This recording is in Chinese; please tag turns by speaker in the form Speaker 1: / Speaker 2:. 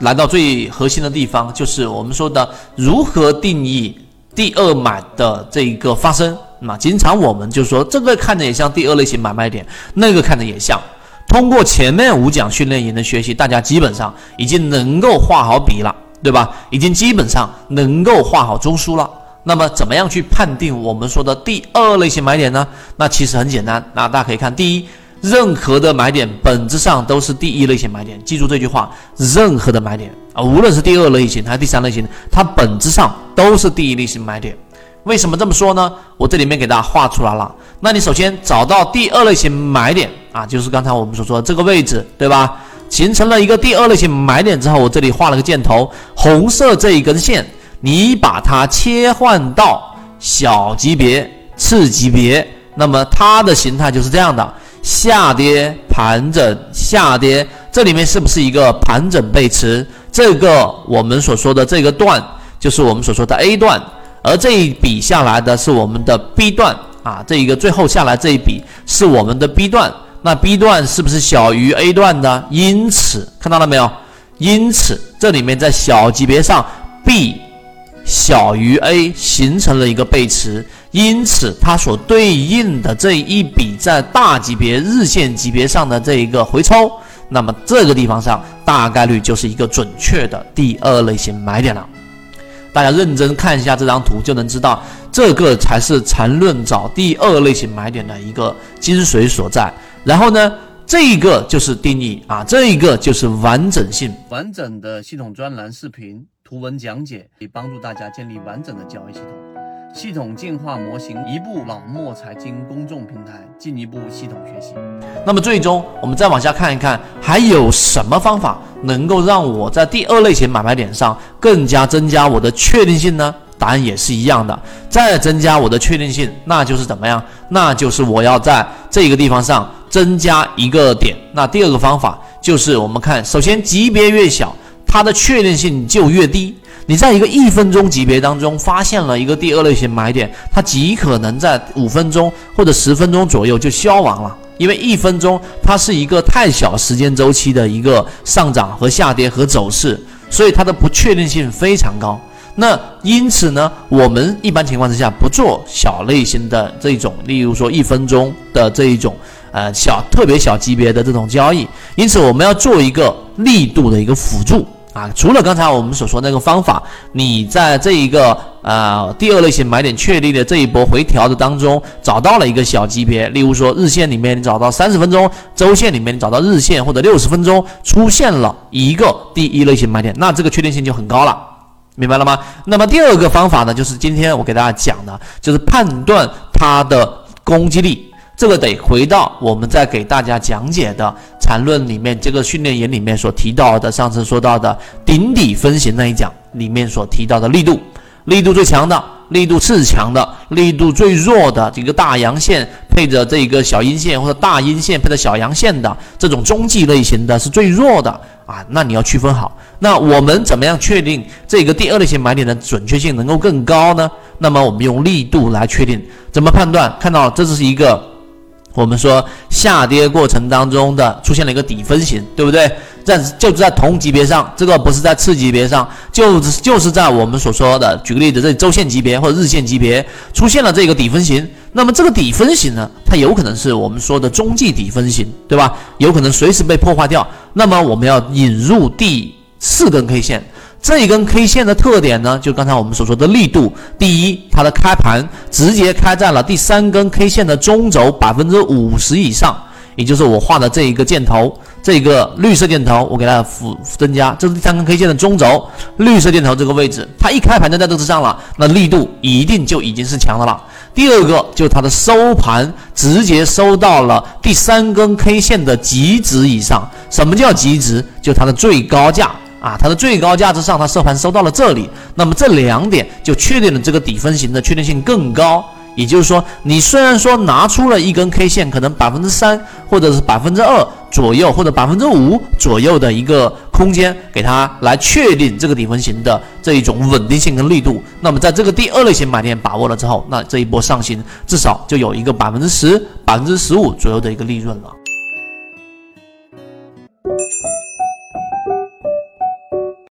Speaker 1: 来到最核心的地方，就是我们说的如何定义第二买的这一个发生。那经常我们就说，这个看着也像第二类型买卖点，那个看着也像。通过前面五讲训练营的学习，大家基本上已经能够画好笔了，对吧？已经基本上能够画好中枢了。那么，怎么样去判定我们说的第二类型买点呢？那其实很简单。那大家可以看，第一，任何的买点本质上都是第一类型买点。记住这句话：任何的买点啊，无论是第二类型还是第三类型，它本质上都是第一类型买点。为什么这么说呢？我这里面给大家画出来了。那你首先找到第二类型买点啊，就是刚才我们所说的这个位置，对吧？形成了一个第二类型买点之后，我这里画了个箭头，红色这一根线，你把它切换到小级别、次级别，那么它的形态就是这样的：下跌、盘整、下跌。这里面是不是一个盘整背驰？这个我们所说的这个段，就是我们所说的 A 段。而这一笔下来的是我们的 B 段啊，这一个最后下来这一笔是我们的 B 段，那 B 段是不是小于 A 段的？因此看到了没有？因此这里面在小级别上 B 小于 A 形成了一个背驰，因此它所对应的这一笔在大级别日线级别上的这一个回抽，那么这个地方上大概率就是一个准确的第二类型买点了。大家认真看一下这张图，就能知道这个才是缠论找第二类型买点的一个精髓所在。然后呢，这一个就是定义啊，这一个就是完整性。
Speaker 2: 完整的系统专栏视频、图文讲解，可以帮助大家建立完整的交易系统。系统进化模型，一步老莫财经公众平台，进一步系统学习。
Speaker 1: 那么最终，我们再往下看一看，还有什么方法能够让我在第二类型买卖点上更加增加我的确定性呢？答案也是一样的，再增加我的确定性，那就是怎么样？那就是我要在这个地方上增加一个点。那第二个方法就是我们看，首先级别越小，它的确定性就越低。你在一个一分钟级别当中发现了一个第二类型买点，它极可能在五分钟或者十分钟左右就消亡了，因为一分钟它是一个太小时间周期的一个上涨和下跌和走势，所以它的不确定性非常高。那因此呢，我们一般情况之下不做小类型的这种，例如说一分钟的这一种呃小特别小级别的这种交易，因此我们要做一个力度的一个辅助。啊，除了刚才我们所说那个方法，你在这一个呃第二类型买点确立的这一波回调的当中，找到了一个小级别，例如说日线里面你找到三十分钟，周线里面你找到日线或者六十分钟出现了一个第一类型买点，那这个确定性就很高了，明白了吗？那么第二个方法呢，就是今天我给大家讲的，就是判断它的攻击力。这个得回到我们在给大家讲解的缠论里面，这个训练营里面所提到的，上次说到的顶底分型那一讲里面所提到的力度，力度最强的，力度次强的，力度最弱的这个大阳线配着这个小阴线，或者大阴线配着小阳线的这种中继类型的是最弱的啊，那你要区分好。那我们怎么样确定这个第二类型买点的准确性能够更高呢？那么我们用力度来确定，怎么判断？看到这是一个。我们说下跌过程当中的出现了一个底分型，对不对？在就是在同级别上，这个不是在次级别上，就是就是在我们所说的，举个例子，这周线级别或者日线级别出现了这个底分型。那么这个底分型呢，它有可能是我们说的中继底分型，对吧？有可能随时被破坏掉。那么我们要引入第四根 K 线。这一根 K 线的特点呢，就刚才我们所说的力度。第一，它的开盘直接开在了第三根 K 线的中轴百分之五十以上，也就是我画的这一个箭头，这个绿色箭头，我给它辅增加，这是第三根 K 线的中轴，绿色箭头这个位置，它一开盘就在这之上了，那力度一定就已经是强的了。第二个就是它的收盘直接收到了第三根 K 线的极值以上。什么叫极值？就它的最高价。啊，它的最高价值上，它收盘收到了这里，那么这两点就确定了这个底分型的确定性更高。也就是说，你虽然说拿出了一根 K 线，可能百分之三或者是百分之二左右，或者百分之五左右的一个空间，给它来确定这个底分型的这一种稳定性跟力度。那么在这个第二类型买点把握了之后，那这一波上行至少就有一个百分之十、百分之十五左右的一个利润了。